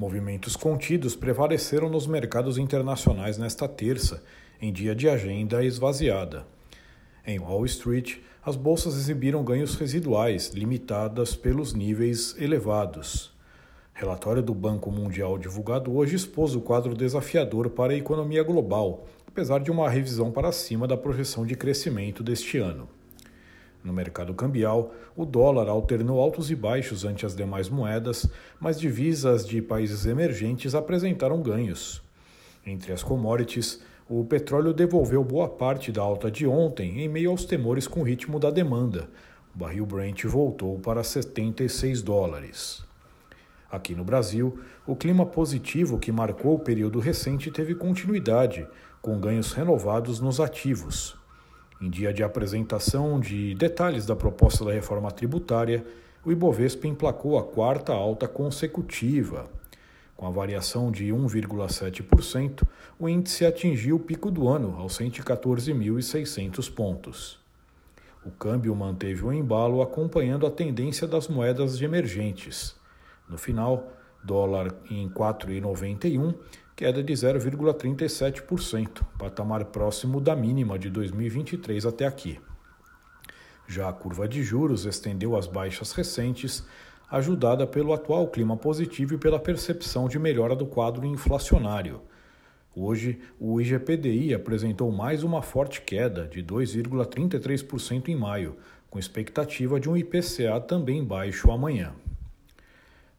Movimentos contidos prevaleceram nos mercados internacionais nesta terça, em dia de agenda esvaziada. Em Wall Street, as bolsas exibiram ganhos residuais, limitadas pelos níveis elevados. Relatório do Banco Mundial divulgado hoje expôs o quadro desafiador para a economia global, apesar de uma revisão para cima da projeção de crescimento deste ano. No mercado cambial, o dólar alternou altos e baixos ante as demais moedas, mas divisas de países emergentes apresentaram ganhos. Entre as commodities, o petróleo devolveu boa parte da alta de ontem em meio aos temores com o ritmo da demanda. O barril Brent voltou para 76 dólares. Aqui no Brasil, o clima positivo que marcou o período recente teve continuidade, com ganhos renovados nos ativos. Em dia de apresentação de detalhes da proposta da reforma tributária, o Ibovespa emplacou a quarta alta consecutiva. Com a variação de 1,7%, o índice atingiu o pico do ano, aos 114.600 pontos. O câmbio manteve o embalo acompanhando a tendência das moedas emergentes. No final, dólar em 4,91 queda de 0,37%, patamar próximo da mínima de 2023 até aqui. Já a curva de juros estendeu as baixas recentes, ajudada pelo atual clima positivo e pela percepção de melhora do quadro inflacionário. Hoje, o IGPDI apresentou mais uma forte queda de 2,33% em maio, com expectativa de um IPCA também baixo amanhã.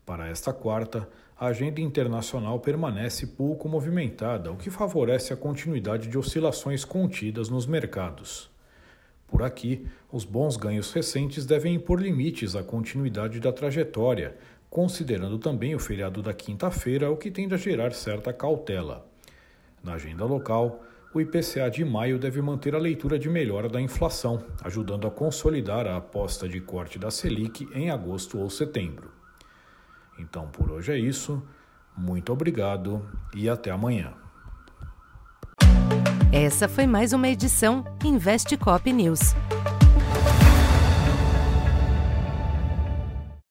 Para esta quarta, a agenda internacional permanece pouco movimentada, o que favorece a continuidade de oscilações contidas nos mercados. Por aqui, os bons ganhos recentes devem impor limites à continuidade da trajetória, considerando também o feriado da quinta-feira, o que tende a gerar certa cautela. Na agenda local, o IPCA de maio deve manter a leitura de melhora da inflação, ajudando a consolidar a aposta de corte da Selic em agosto ou setembro. Então por hoje é isso. Muito obrigado e até amanhã. Essa foi mais uma edição Investe Cop News.